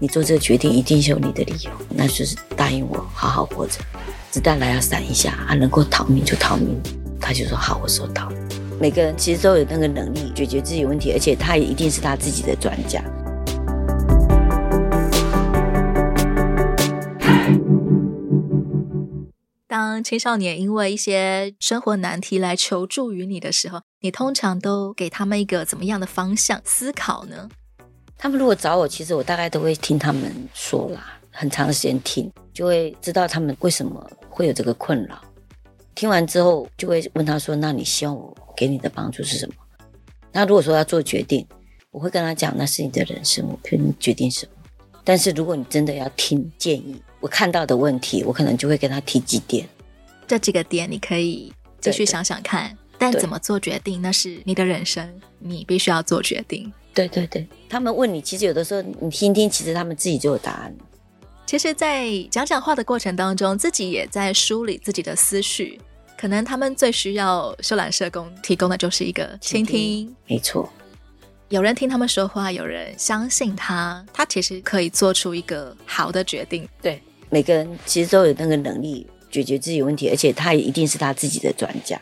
你做这个决定一定是有你的理由，那就是答应我好好活着，子弹来要闪一下，啊，能够逃命就逃命。他就说好，我收到。每个人其实都有那个能力解决自己问题，而且他也一定是他自己的专家。当青少年因为一些生活难题来求助于你的时候，你通常都给他们一个怎么样的方向思考呢？他们如果找我，其实我大概都会听他们说啦，很长时间听，就会知道他们为什么会有这个困扰。听完之后，就会问他说：“那你希望我给你的帮助是什么？”那如果说要做决定，我会跟他讲：“那是你的人生，我可以决定什么。”但是如果你真的要听建议，我看到的问题，我可能就会跟他提几点。这几个点你可以继续想想看，但怎么做决定，那是你的人生，你必须要做决定。对对对，他们问你，其实有的时候你听听，其实他们自己就有答案。其实，在讲讲话的过程当中，自己也在梳理自己的思绪。可能他们最需要修兰社工提供的就是一个。倾听。没错，有人听他们说话，有人相信他，他其实可以做出一个好的决定。对，每个人其实都有那个能力解决自己问题，而且他也一定是他自己的专家。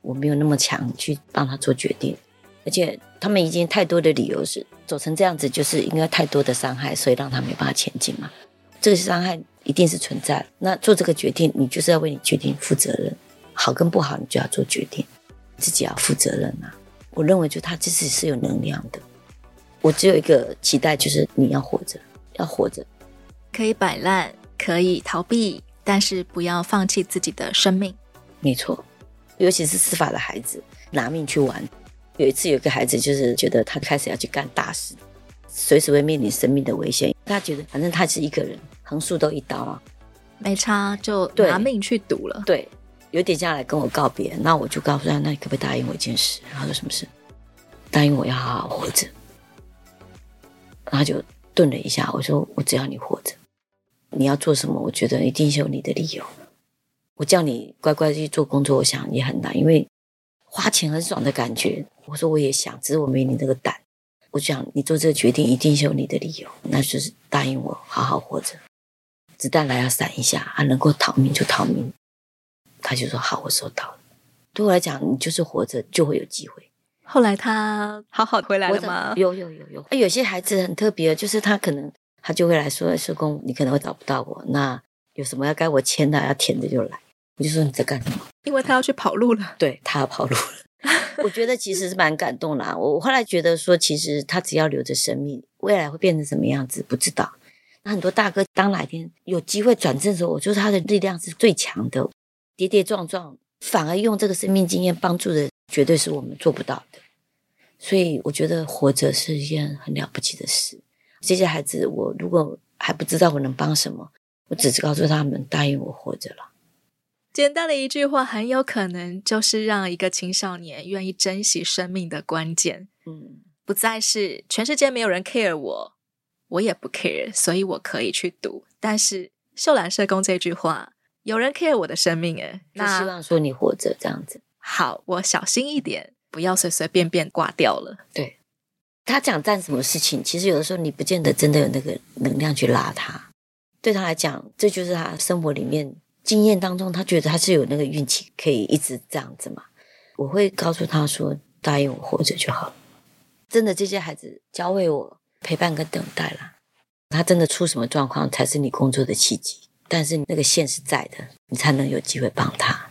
我没有那么强去帮他做决定。而且他们已经太多的理由是走成这样子，就是因为太多的伤害，所以让他没办法前进嘛。这个伤害一定是存在。那做这个决定，你就是要为你决定负责任，好跟不好，你就要做决定，自己要负责任啊。我认为，就他自己是有能量的。我只有一个期待，就是你要活着，要活着，可以摆烂，可以逃避，但是不要放弃自己的生命。没错，尤其是司法的孩子，拿命去玩。有一次，有个孩子就是觉得他开始要去干大事，随时会面临生命的危险。他觉得反正他是一个人，横竖都一刀啊，没差，就拿命去赌了。对，有点像来跟我告别。那我就告诉他，那你可不可以答应我一件事？他说什么事？答应我要好好活着。然后就顿了一下，我说我只要你活着，你要做什么？我觉得一定是有你的理由。我叫你乖乖去做工作，我想也很难，因为。花钱很爽的感觉，我说我也想，只是我没你那个胆。我想你做这个决定一定是有你的理由，那就是答应我好好活着，子弹来要闪一下，啊，能够逃命就逃命。他就说好，我收到了。对我来讲，你就是活着就会有机会。后来他好好回来了吗？有有有有。有些孩子很特别，就是他可能他就会来说，社工，你可能会找不到我，那有什么要该我签的要填的就来。我就说你在干什么？因为他要去跑路了。对，他要跑路了。我觉得其实是蛮感动啦啊。我后来觉得说，其实他只要留着生命，未来会变成什么样子不知道。那很多大哥当哪天有机会转正的时候，我觉得他的力量是最强的，跌跌撞撞，反而用这个生命经验帮助的，绝对是我们做不到的。所以我觉得活着是一件很了不起的事。这些孩子，我如果还不知道我能帮什么，我只是告诉他们答应我活着了。简单的一句话，很有可能就是让一个青少年愿意珍惜生命的关键。嗯，不再是全世界没有人 care 我，我也不 care，所以我可以去赌。但是秀兰社工这句话，有人 care 我的生命，诶，那希望说你活着这样子。好，我小心一点，不要随随便便挂掉了。对，他讲干什么事情，其实有的时候你不见得真的有那个能量去拉他。对他来讲，这就是他生活里面。经验当中，他觉得他是有那个运气，可以一直这样子嘛。我会告诉他说：“答应我活着就好。”真的，这些孩子教会我陪伴跟等待啦。他真的出什么状况，才是你工作的契机。但是那个线是在的，你才能有机会帮他。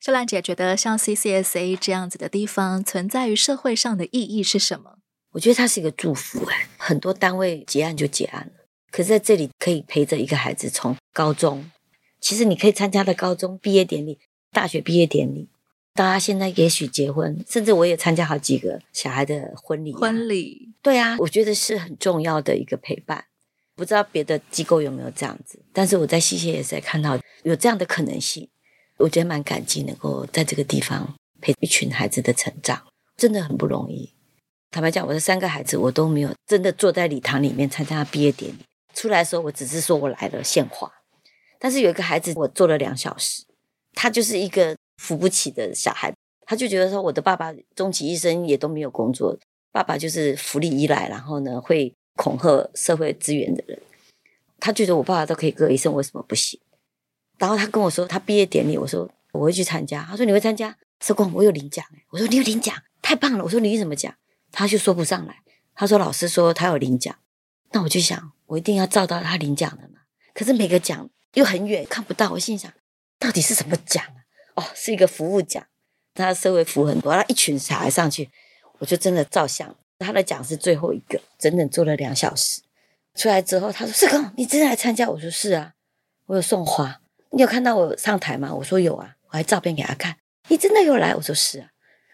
秀兰姐觉得，像 CCSA 这样子的地方存在于社会上的意义是什么？我觉得它是一个祝福哎。很多单位结案就结案了，可是在这里可以陪着一个孩子从高中。其实你可以参加的高中毕业典礼、大学毕业典礼，大家现在也许结婚，甚至我也参加好几个小孩的婚礼啊。婚礼，对啊，我觉得是很重要的一个陪伴。不知道别的机构有没有这样子，但是我在 CCSA 看到有这样的可能性，我觉得蛮感激能够在这个地方陪一群孩子的成长，真的很不容易。坦白讲，我的三个孩子我都没有真的坐在礼堂里面参加毕业典礼，出来的时候我只是说我来了献花。但是有一个孩子，我做了两小时，他就是一个扶不起的小孩，他就觉得说，我的爸爸终其一生也都没有工作，爸爸就是福利依赖，然后呢会恐吓社会资源的人，他觉得我爸爸都可以割医生，为什么不行？然后他跟我说他毕业典礼，我说我会去参加。他说你会参加？社工，我有领奖。我说你有领奖，太棒了。我说你领什么奖？他就说不上来。他说老师说他有领奖，那我就想我一定要照到他领奖的嘛。可是每个奖又很远，看不到。我心想到底是什么奖啊？哦，是一个服务奖，他社会服务很多，他一群小孩上去，我就真的照相。他的奖是最后一个，整整做了两小时。出来之后，他说：“社工，你真的来参加？”我说：“是啊，我有送花。你有看到我上台吗？”我说：“有啊，我还照片给他看。”你真的有来？我说：“是啊。”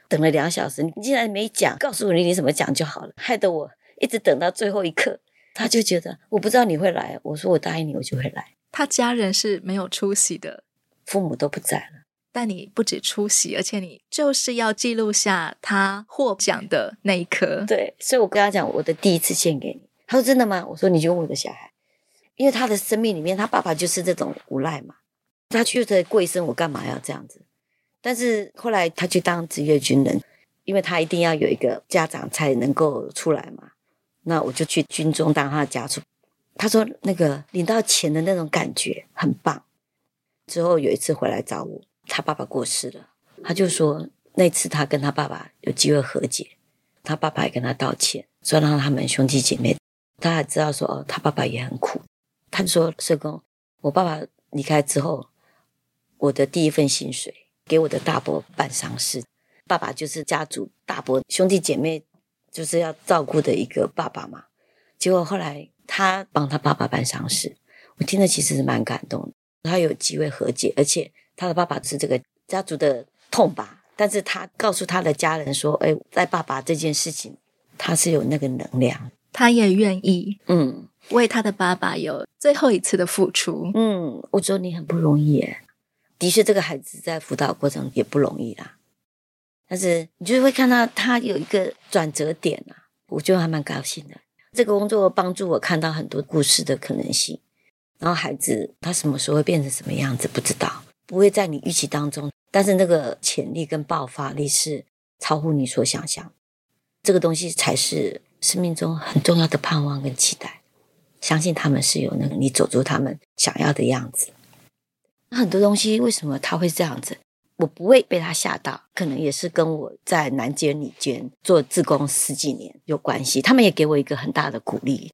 等了两小时，你竟然没讲，告诉我你领什么奖就好了，害得我一直等到最后一刻。他就觉得我不知道你会来，我说我答应你，我就会来。他家人是没有出席的，父母都不在了。但你不止出席，而且你就是要记录下他获奖的那一刻。对，所以我跟他讲，我的第一次献给你。他说真的吗？我说你就问我的小孩，因为他的生命里面，他爸爸就是这种无赖嘛。他觉得过一生，我干嘛要这样子？但是后来他去当职业军人，因为他一定要有一个家长才能够出来嘛。那我就去军中当他的家属。他说那个领到钱的那种感觉很棒。之后有一次回来找我。他爸爸过世了，他就说那次他跟他爸爸有机会和解，他爸爸也跟他道歉，说让他们兄弟姐妹，他还知道说哦，他爸爸也很苦。他就说社工，我爸爸离开之后，我的第一份薪水给我的大伯办丧事，爸爸就是家族大伯兄弟姐妹就是要照顾的一个爸爸嘛。结果后来他帮他爸爸办丧事，我听了其实是蛮感动的，他有机会和解，而且。他的爸爸是这个家族的痛吧，但是他告诉他的家人说：“哎，在爸爸这件事情，他是有那个能量，他也愿意，嗯，为他的爸爸有最后一次的付出。”嗯，我觉得你很不容易耶，的确，这个孩子在辅导过程也不容易啦。但是你就会看到他有一个转折点啊，我觉得还蛮高兴的。这个工作帮助我看到很多故事的可能性，然后孩子他什么时候会变成什么样子，不知道。不会在你预期当中，但是那个潜力跟爆发力是超乎你所想象。这个东西才是生命中很重要的盼望跟期待。相信他们是有能力走出他们想要的样子。那很多东西为什么他会这样子？我不会被他吓到，可能也是跟我在男监女监做自工十几年有关系。他们也给我一个很大的鼓励。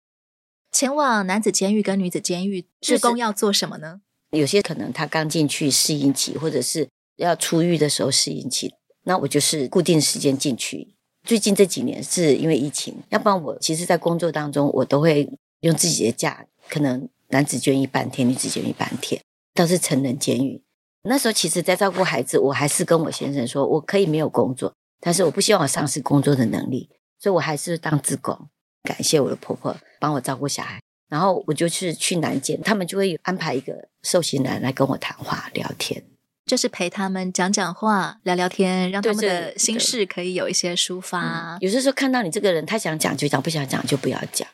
前往男子监狱跟女子监狱，志工要做什么呢？有些可能他刚进去适应期，或者是要出狱的时候适应期，那我就是固定时间进去。最近这几年是因为疫情，要不然我其实在工作当中我都会用自己的假，可能男子监狱半天，女子监狱半天，倒是成人监狱。那时候其实，在照顾孩子，我还是跟我先生说，我可以没有工作，但是我不希望我丧失工作的能力，所以我还是当志工。感谢我的婆婆帮我照顾小孩。然后我就是去南监，他们就会安排一个受刑人来跟我谈话聊天，就是陪他们讲讲话、聊聊天，让他们的心事可以有一些抒发。嗯、有些时候看到你这个人，他想讲就讲，不想讲就不要讲。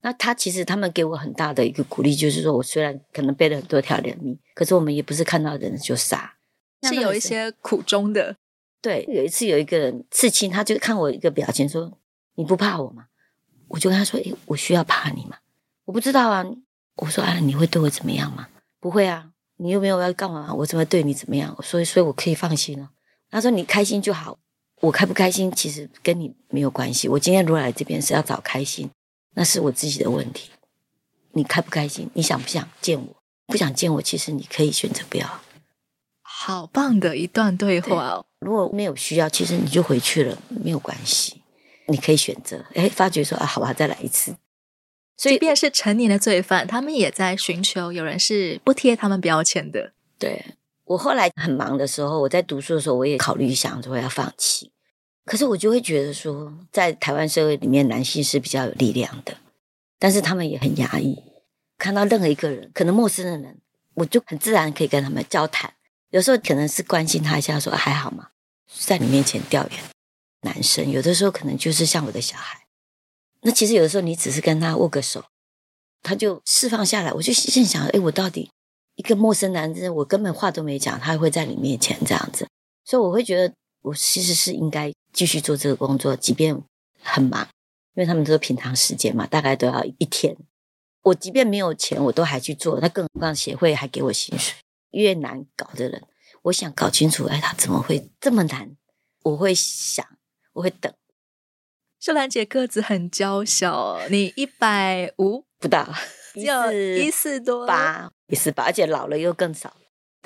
那他其实他们给我很大的一个鼓励，就是说我虽然可能背了很多条人命，可是我们也不是看到人就杀，是有一些苦衷的。对，有一次有一个人刺青，他就看我一个表情说：“你不怕我吗？”我就跟他说：“诶，我需要怕你吗？”我不知道啊，我说啊，你会对我怎么样吗？不会啊，你又没有要干嘛？我怎么对你怎么样？所以，所以我可以放心了。他说你开心就好，我开不开心其实跟你没有关系。我今天如果来这边是要找开心，那是我自己的问题。你开不开心？你想不想见我？不想见我，其实你可以选择不要。好棒的一段对话哦。如果没有需要，其实你就回去了，没有关系。你可以选择，诶，发觉说啊，好吧，再来一次。所以，即便是成年的罪犯，他们也在寻求有人是不贴他们标签的。对，我后来很忙的时候，我在读书的时候，我也考虑想说要放弃。可是我就会觉得说，在台湾社会里面，男性是比较有力量的，但是他们也很压抑。看到任何一个人，可能陌生的人，我就很自然可以跟他们交谈。有时候可能是关心他一下，说还好吗？在你面前调研男生，有的时候可能就是像我的小孩。那其实有的时候，你只是跟他握个手，他就释放下来。我就心想：哎，我到底一个陌生男人，我根本话都没讲，他会在你面前这样子。所以我会觉得，我其实是应该继续做这个工作，即便很忙，因为他们都是平常时间嘛，大概都要一天。我即便没有钱，我都还去做。那更何况协会还给我薪水。越难搞的人，我想搞清楚，哎，他怎么会这么难？我会想，我会等。秀兰姐个子很娇小，你一百五不到，只有一四多八，一四八，而且老了又更少。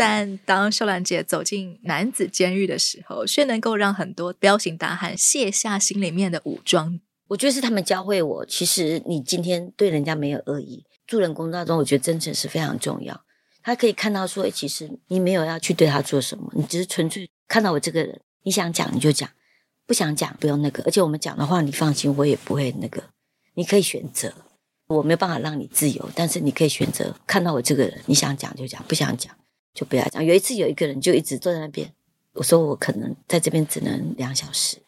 但当秀兰姐走进男子监狱的时候，却能够让很多彪形大汉卸下心里面的武装。我觉得是他们教会我，其实你今天对人家没有恶意，助人工作中，我觉得真诚是非常重要。他可以看到说，其实你没有要去对他做什么，你只是纯粹看到我这个人，你想讲你就讲，不想讲不用那个。而且我们讲的话，你放心，我也不会那个。你可以选择，我没有办法让你自由，但是你可以选择看到我这个人，你想讲就讲，不想讲。就不要讲。有一次，有一个人就一直坐在那边。我说：“我可能在这边只能两小时，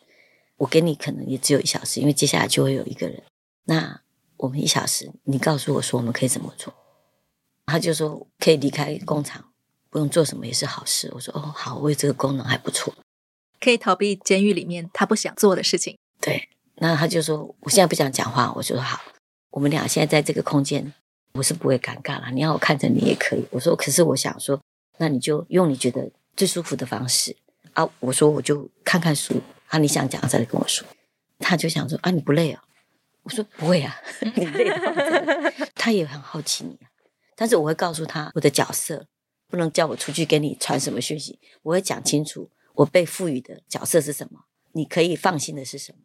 我给你可能也只有一小时，因为接下来就会有一个人。那我们一小时，你告诉我说我们可以怎么做？”他就说：“可以离开工厂，不用做什么也是好事。”我说：“哦，好，为这个功能还不错，可以逃避监狱里面他不想做的事情。”对。那他就说：“我现在不想讲话。”我就说：“好，我们俩现在在这个空间，我是不会尴尬了。你要我看着你也可以。”我说：“可是我想说。”那你就用你觉得最舒服的方式啊！我说我就看看书啊，你想讲再来跟我说。他就想说啊，你不累啊？我说不会啊，你累的话，他也很好奇你啊。但是我会告诉他我的角色，不能叫我出去给你传什么讯息。我会讲清楚我被赋予的角色是什么，你可以放心的是什么。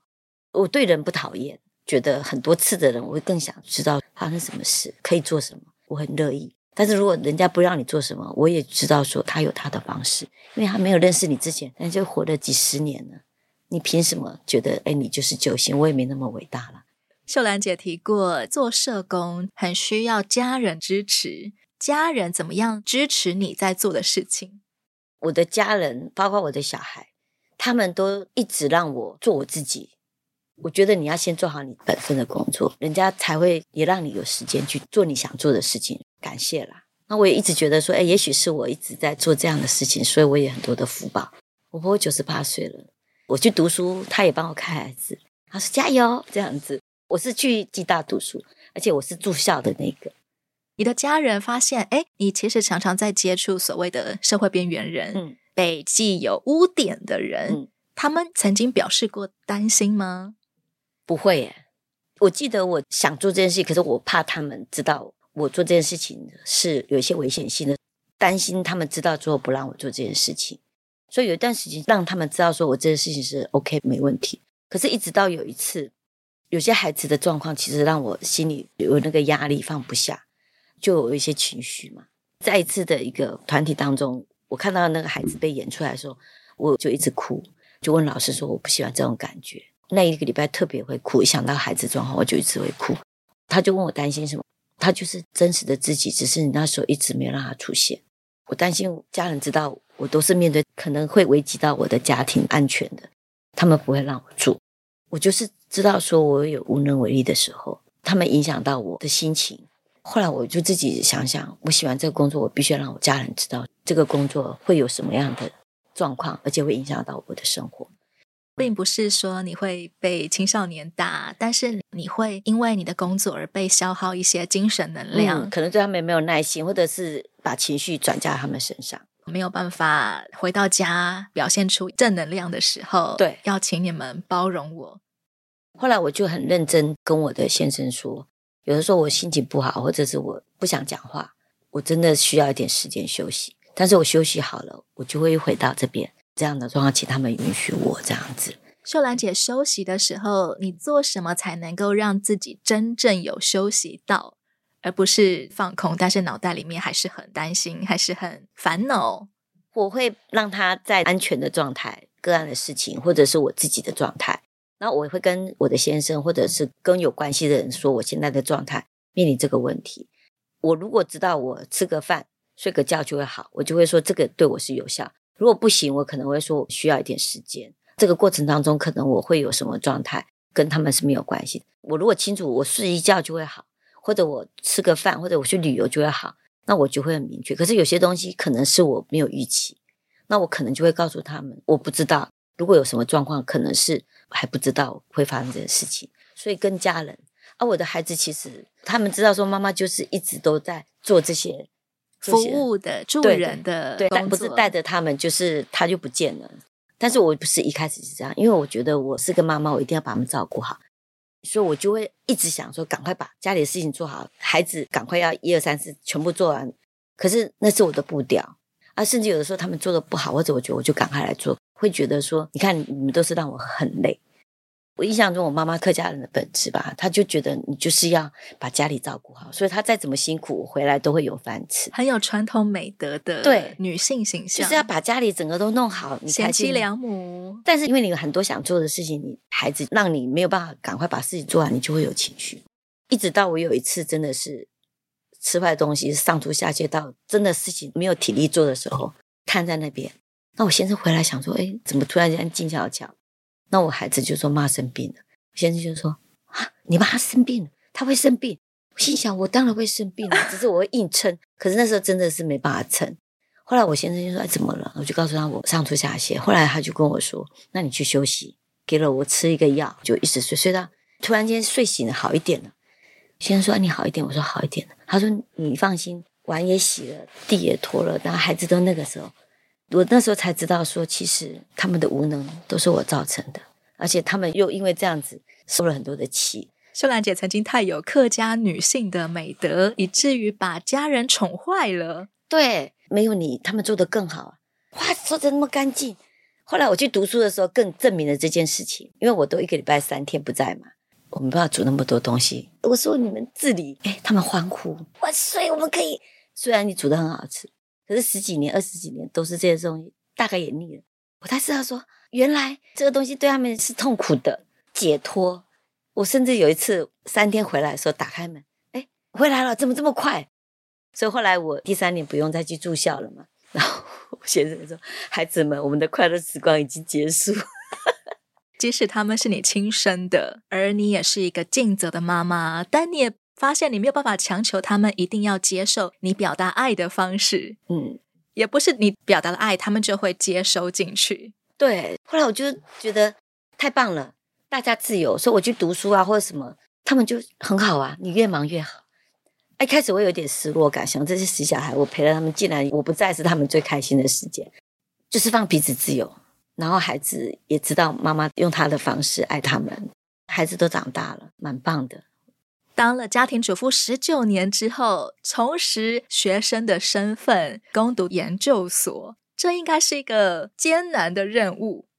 我对人不讨厌，觉得很多次的人，我会更想知道发生什么事，可以做什么，我很乐意。但是如果人家不让你做什么，我也知道说他有他的方式，因为他没有认识你之前，人家就活了几十年了，你凭什么觉得哎，你就是救星？我也没那么伟大了。秀兰姐提过，做社工很需要家人支持，家人怎么样支持你在做的事情？我的家人，包括我的小孩，他们都一直让我做我自己。我觉得你要先做好你本分的工作，人家才会也让你有时间去做你想做的事情。感谢啦。那我也一直觉得说，哎，也许是我一直在做这样的事情，所以我也很多的福报。我婆婆九十八岁了，我去读书，她也帮我看孩子，她说加油这样子。我是去暨大读书，而且我是住校的那个。你的家人发现，哎，你其实常常在接触所谓的社会边缘人，嗯，被既有污点的人，嗯，他们曾经表示过担心吗？不会耶，我记得我想做这件事，可是我怕他们知道我做这件事情是有一些危险性的，担心他们知道之后不让我做这件事情，所以有一段时间让他们知道说我这件事情是 OK 没问题。可是，一直到有一次，有些孩子的状况其实让我心里有那个压力放不下，就有一些情绪嘛。在一次的一个团体当中，我看到那个孩子被演出来的时候，我就一直哭，就问老师说我不喜欢这种感觉。那一个礼拜特别会哭，一想到孩子状况，我就一直会哭。他就问我担心什么，他就是真实的自己，只是你那时候一直没有让他出现。我担心家人知道我都是面对可能会危及到我的家庭安全的，他们不会让我做。我就是知道说我有无能为力的时候，他们影响到我的心情。后来我就自己想想，我喜欢这个工作，我必须要让我家人知道这个工作会有什么样的状况，而且会影响到我的生活。并不是说你会被青少年打，但是你会因为你的工作而被消耗一些精神能量，嗯、可能对他们没有耐心，或者是把情绪转嫁他们身上，没有办法回到家表现出正能量的时候，对，要请你们包容我。后来我就很认真跟我的先生说，有的时候我心情不好，或者是我不想讲话，我真的需要一点时间休息。但是我休息好了，我就会回到这边。这样的状况，请他们允许我这样子。秀兰姐休息的时候，你做什么才能够让自己真正有休息到，而不是放空？但是脑袋里面还是很担心，还是很烦恼。我会让他在安全的状态，个案的事情，或者是我自己的状态。然后我会跟我的先生，或者是跟有关系的人说，我现在的状态面临这个问题。我如果知道我吃个饭、睡个觉就会好，我就会说这个对我是有效。如果不行，我可能会说，我需要一点时间。这个过程当中，可能我会有什么状态，跟他们是没有关系的。我如果清楚，我睡一觉就会好，或者我吃个饭，或者我去旅游就会好，那我就会很明确。可是有些东西可能是我没有预期，那我可能就会告诉他们，我不知道。如果有什么状况，可能是还不知道会发生这件事情。所以跟家人啊，我的孩子其实他们知道说妈妈就是一直都在做这些服务的助人的对，但不是带着他们，就是他就不见了。但是我不是一开始是这样，因为我觉得我是个妈妈，我一定要把他们照顾好，所以我就会一直想说，赶快把家里的事情做好，孩子赶快要一二三四全部做完。可是那是我的步调啊，甚至有的时候他们做的不好，或者我觉得我就赶快来做，会觉得说，你看你们都是让我很累。我印象中，我妈妈客家人的本质吧，她就觉得你就是要把家里照顾好，所以她再怎么辛苦回来都会有饭吃，很有传统美德的对女性形象，就是要把家里整个都弄好，你贤妻良母。但是因为你有很多想做的事情，你孩子让你没有办法赶快把事情做完，你就会有情绪。一直到我有一次真的是吃坏东西，上吐下泻到真的事情没有体力做的时候，瘫在那边，那我先生回来想说，哎，怎么突然间静悄悄？那我孩子就说妈生病了，先生就说啊，你妈生病了，她会生病。我心想我当然会生病了，只是我会硬撑。可是那时候真的是没办法撑。后来我先生就说哎，怎么了？我就告诉他我上吐下泻。后来他就跟我说，那你去休息，给了我吃一个药，就一直睡，睡到突然间睡醒了，好一点了。先生说你好一点，我说好一点了。他说你放心，碗也洗了，地也拖了，然后孩子都那个时候。我那时候才知道，说其实他们的无能都是我造成的，而且他们又因为这样子受了很多的气。秀兰姐曾经太有客家女性的美德，以至于把家人宠坏了。对，没有你，他们做得更好。哇，做得那么干净。后来我去读书的时候，更证明了这件事情，因为我都一个礼拜三天不在嘛，我没办法煮那么多东西。我说你们自理，哎，他们欢呼，哇塞，我们可以。虽然你煮的很好吃。可是十几年、二十几年都是这些东西，大概也腻了。我才知道说，原来这个东西对他们是痛苦的解脱。我甚至有一次三天回来的时候，打开门，哎，回来了，怎么这么快？所以后来我第三年不用再去住校了嘛。然后我先生说：“孩子们，我们的快乐时光已经结束。”即使他们是你亲生的，而你也是一个尽责的妈妈，但你也。发现你没有办法强求他们一定要接受你表达爱的方式，嗯，也不是你表达了爱，他们就会接收进去。对，后来我就觉得太棒了，大家自由，所以我去读书啊或者什么，他们就很好啊，你越忙越好。一开始我有点失落感，想这些死小孩，我陪了他们，竟然我不在是他们最开心的时间，就是放彼此自由，然后孩子也知道妈妈用他的方式爱他们，孩子都长大了，蛮棒的。当了家庭主妇十九年之后，重拾学生的身份，攻读研究所，这应该是一个艰难的任务。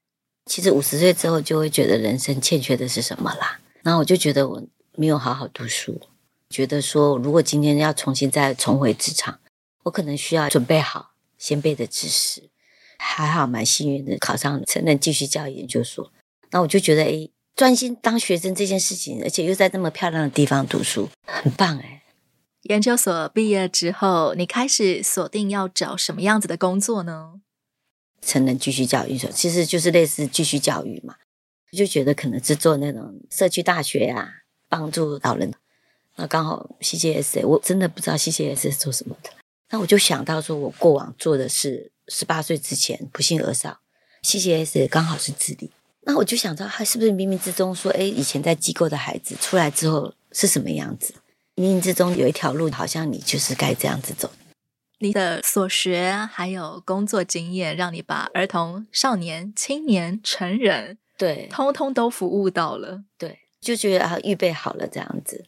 其实五十岁之后就会觉得人生欠缺的是什么啦。然后我就觉得我没有好好读书，觉得说如果今天要重新再重回职场，我可能需要准备好先辈的知识。还好蛮幸运的，考上成人继续教育研究所。那我就觉得，哎。专心当学生这件事情，而且又在这么漂亮的地方读书，很棒哎！研究所毕业之后，你开始锁定要找什么样子的工作呢？成人继续教育所，其实就是类似继续教育嘛。就觉得可能是做那种社区大学啊，帮助老人。那刚好 CCSA，我真的不知道 CCSA 是做什么的。那我就想到说，我过往做的是十八岁之前不幸而少，CCSA 刚好是自立。那我就想知道，他是不是冥冥之中说，哎，以前在机构的孩子出来之后是什么样子？冥冥之中有一条路，好像你就是该这样子走。你的所学还有工作经验，让你把儿童、少年、青年、成人，对，通通都服务到了。对，就觉得啊，预备好了这样子。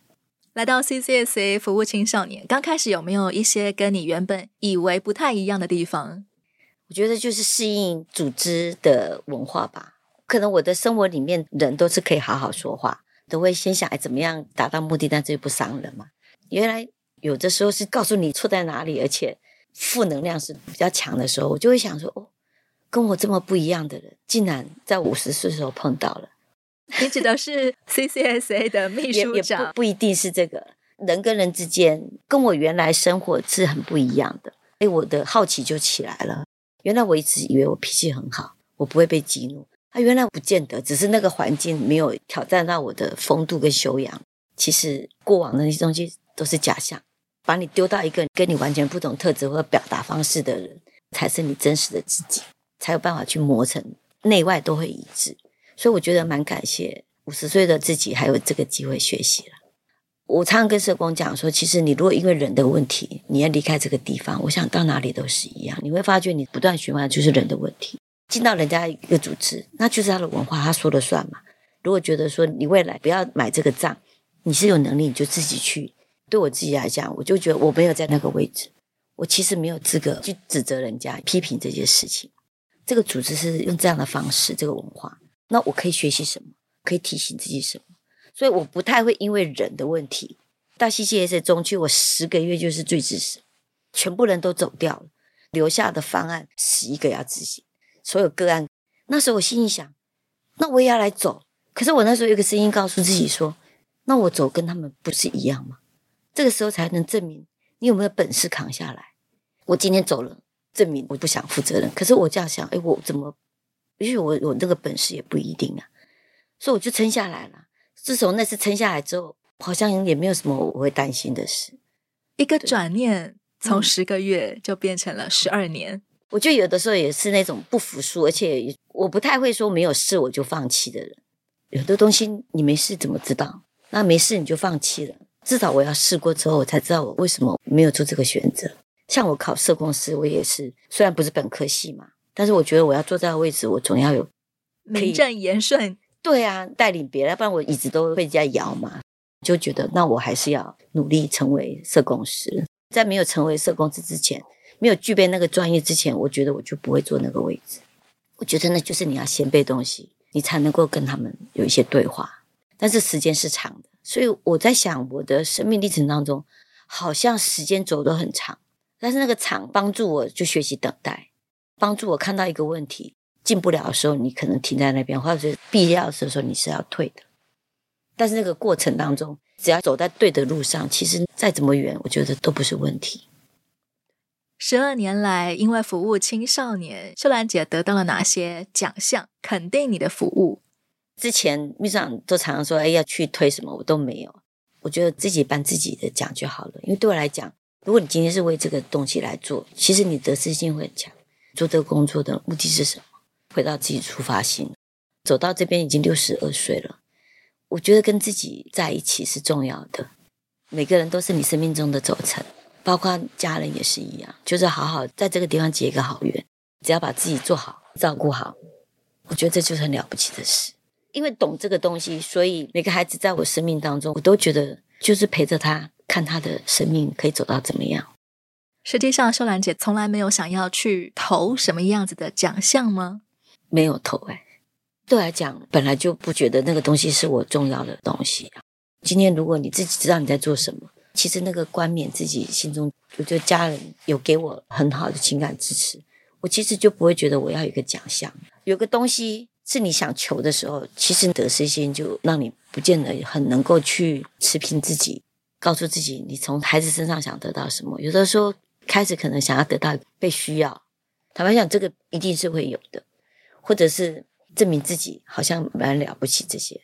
来到 CCSA 服务青少年，刚开始有没有一些跟你原本以为不太一样的地方？我觉得就是适应组织的文化吧。可能我的生活里面人都是可以好好说话，都会先想哎怎么样达到目的，但这又不伤人嘛。原来有的时候是告诉你错在哪里，而且负能量是比较强的时候，我就会想说哦，跟我这么不一样的人，竟然在五十岁的时候碰到了。你指的是 CCSA 的秘书长？也不，不一定是这个人跟人之间，跟我原来生活是很不一样的。哎，我的好奇就起来了。原来我一直以为我脾气很好，我不会被激怒。啊、原来不见得，只是那个环境没有挑战到我的风度跟修养。其实过往的那些东西都是假象，把你丢到一个跟你完全不同特质或表达方式的人，才是你真实的自己，才有办法去磨成内外都会一致。所以我觉得蛮感谢五十岁的自己，还有这个机会学习了。我常常跟社工讲说，其实你如果因为人的问题，你要离开这个地方，我想到哪里都是一样。你会发觉你不断循环就是人的问题。进到人家一个组织，那就是他的文化，他说了算嘛。如果觉得说你未来不要买这个账，你是有能力你就自己去。对我自己来讲，我就觉得我没有在那个位置，我其实没有资格去指责人家、批评这些事情。这个组织是用这样的方式，这个文化，那我可以学习什么？可以提醒自己什么？所以我不太会因为人的问题，到 C C S 中去，我十个月就是最支持，全部人都走掉了，留下的方案十一个要执行，所有个案。那时候我心里想，那我也要来走。可是我那时候有个声音告诉自己说，那我走跟他们不是一样吗？这个时候才能证明你有没有本事扛下来。我今天走了，证明我不想负责任。可是我这样想，哎，我怎么？也许我我那个本事也不一定啊。所以我就撑下来了。自从那次撑下来之后，好像也没有什么我会担心的事。一个转念，从十个月就变成了十二年。嗯。我觉得有的时候也是那种不服输，而且我不太会说没有事我就放弃的人。有的东西你没事怎么知道？那没事你就放弃了。至少我要试过之后，我才知道我为什么没有做这个选择。像我考社公司，我也是，虽然不是本科系嘛，但是我觉得我要坐在这个位置，我总要有名正言顺。对啊，带领别人，不然我椅子都被人家摇嘛。就觉得那我还是要努力成为社公司。在没有成为社公司之前，没有具备那个专业之前，我觉得我就不会坐那个位置。我觉得那就是你要先背东西，你才能够跟他们有一些对话。但是时间是长的，所以我在想，我的生命历程当中，好像时间走得很长，但是那个长帮助我就学习等待，帮助我看到一个问题。进不了的时候，你可能停在那边，或者是必要的时候，你是要退的。但是那个过程当中，只要走在对的路上，其实再怎么远，我觉得都不是问题。十二年来，因为服务青少年，秀兰姐得到了哪些奖项？肯定你的服务。之前秘书长都常常说：“哎，要去推什么？”我都没有。我觉得自己颁自己的奖就好了。因为对我来讲，如果你今天是为这个东西来做，其实你得失心会很强。做这个工作的目的是什么？回到自己出发心，走到这边已经六十二岁了。我觉得跟自己在一起是重要的。每个人都是你生命中的轴承，包括家人也是一样。就是好好在这个地方结一个好缘，只要把自己做好、照顾好，我觉得这就是很了不起的事。因为懂这个东西，所以每个孩子在我生命当中，我都觉得就是陪着他，看他的生命可以走到怎么样。实际上，秀兰姐从来没有想要去投什么样子的奖项吗？没有投哎，对我来讲，本来就不觉得那个东西是我重要的东西。今天如果你自己知道你在做什么，其实那个冠冕自己心中，我觉得家人有给我很好的情感支持，我其实就不会觉得我要有一个奖项。有个东西是你想求的时候，其实得失心就让你不见得很能够去持平自己，告诉自己你从孩子身上想得到什么。有的时候开始可能想要得到被需要，坦白讲，这个一定是会有的。或者是证明自己好像蛮了不起这些，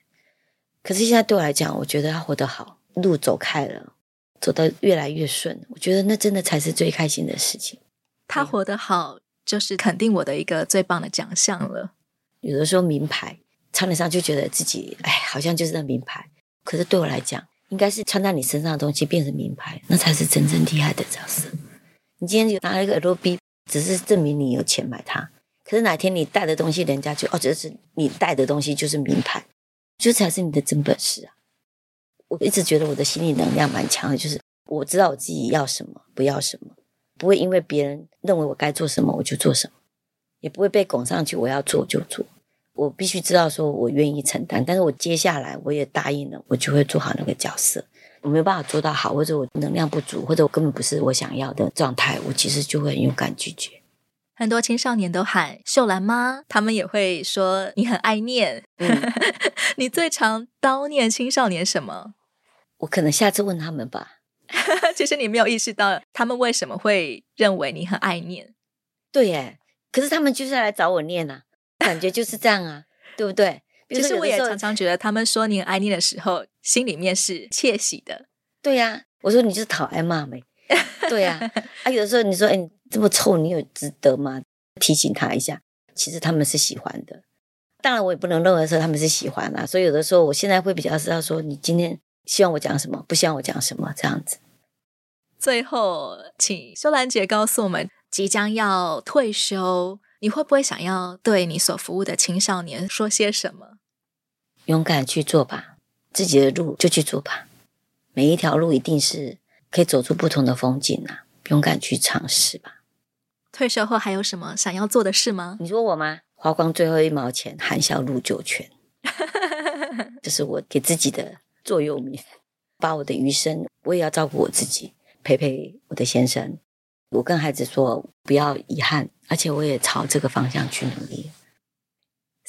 可是现在对我来讲，我觉得他活得好，路走开了，走得越来越顺，我觉得那真的才是最开心的事情。他活得好，就是肯定我的一个最棒的奖项了。有的时候名牌穿得上就觉得自己哎，好像就是那名牌。可是对我来讲，应该是穿在你身上的东西变成名牌，那才是真正厉害的角色。你今天就拿了一个 LV，只是证明你有钱买它。可是哪天你带的东西，人家就哦，就是你带的东西就是名牌，这才是你的真本事啊！我一直觉得我的心理能量蛮强的，就是我知道我自己要什么，不要什么，不会因为别人认为我该做什么我就做什么，也不会被拱上去，我要做就做。我必须知道说我愿意承担，但是我接下来我也答应了，我就会做好那个角色。我没有办法做到好，或者我能量不足，或者我根本不是我想要的状态，我其实就会很勇敢拒绝。很多青少年都喊秀兰妈，他们也会说你很爱念。嗯、你最常叨念青少年什么？我可能下次问他们吧。其实你没有意识到他们为什么会认为你很爱念。对耶，可是他们就是来找我念啊，感觉就是这样啊，对不对？其实我也常常觉得他们说你很爱念的时候，心里面是窃喜的。对呀、啊，我说你就是讨爱骂呗？对呀、啊，啊，有的时候你说，哎。这么臭，你有值得吗？提醒他一下，其实他们是喜欢的。当然，我也不能认为说他们是喜欢啊。所以有的时候，我现在会比较知道说，你今天希望我讲什么，不希望我讲什么，这样子。最后，请秀兰姐告诉我们，即将要退休，你会不会想要对你所服务的青少年说些什么？勇敢去做吧，自己的路就去做吧。每一条路一定是可以走出不同的风景啊！勇敢去尝试吧。退休后还有什么想要做的事吗？你说我吗？花光最后一毛钱，含笑入九泉，这是我给自己的座右铭。把我的余生，我也要照顾我自己。陪陪我的先生，我跟孩子说不要遗憾，而且我也朝这个方向去努力。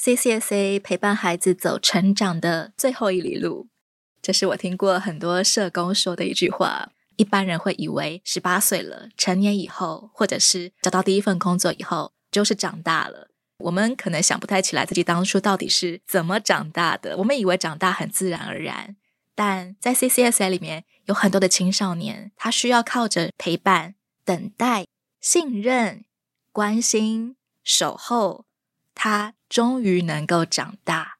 CCSA 陪伴孩子走成长的最后一里路，这是我听过很多社工说的一句话。一般人会以为十八岁了，成年以后，或者是找到第一份工作以后，就是长大了。我们可能想不太起来自己当初到底是怎么长大的。我们以为长大很自然而然。但在 CCSA 里面有很多的青少年，他需要靠着陪伴、等待、信任、关心、守候，他终于能够长大。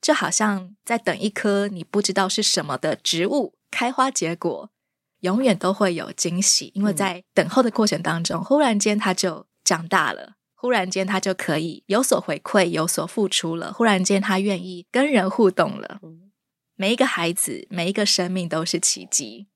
就好像在等一棵你不知道是什么的植物开花结果，永远都会有惊喜，因为在等候的过程当中，忽然间他就长大了，忽然间他就可以有所回馈、有所付出了，忽然间他愿意跟人互动了。每一个孩子，每一个生命都是奇迹。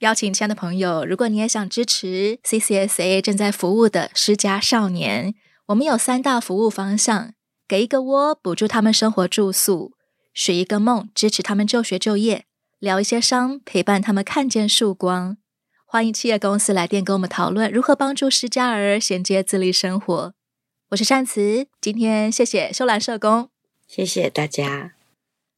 邀请亲爱的朋友，如果你也想支持 CCSA 正在服务的施家少年，我们有三大服务方向：给一个窝，补助他们生活住宿；许一个梦，支持他们就学就业；疗一些伤，陪伴他们看见曙光。欢迎企业公司来电跟我们讨论如何帮助施家儿衔接自立生活。我是善慈，今天谢谢秀兰社工，谢谢大家。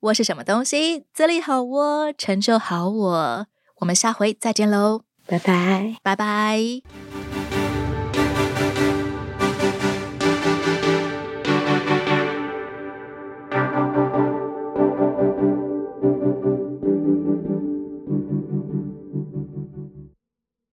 窝是什么东西？自立好我，成就好我。我们下回再见喽，拜拜，拜拜。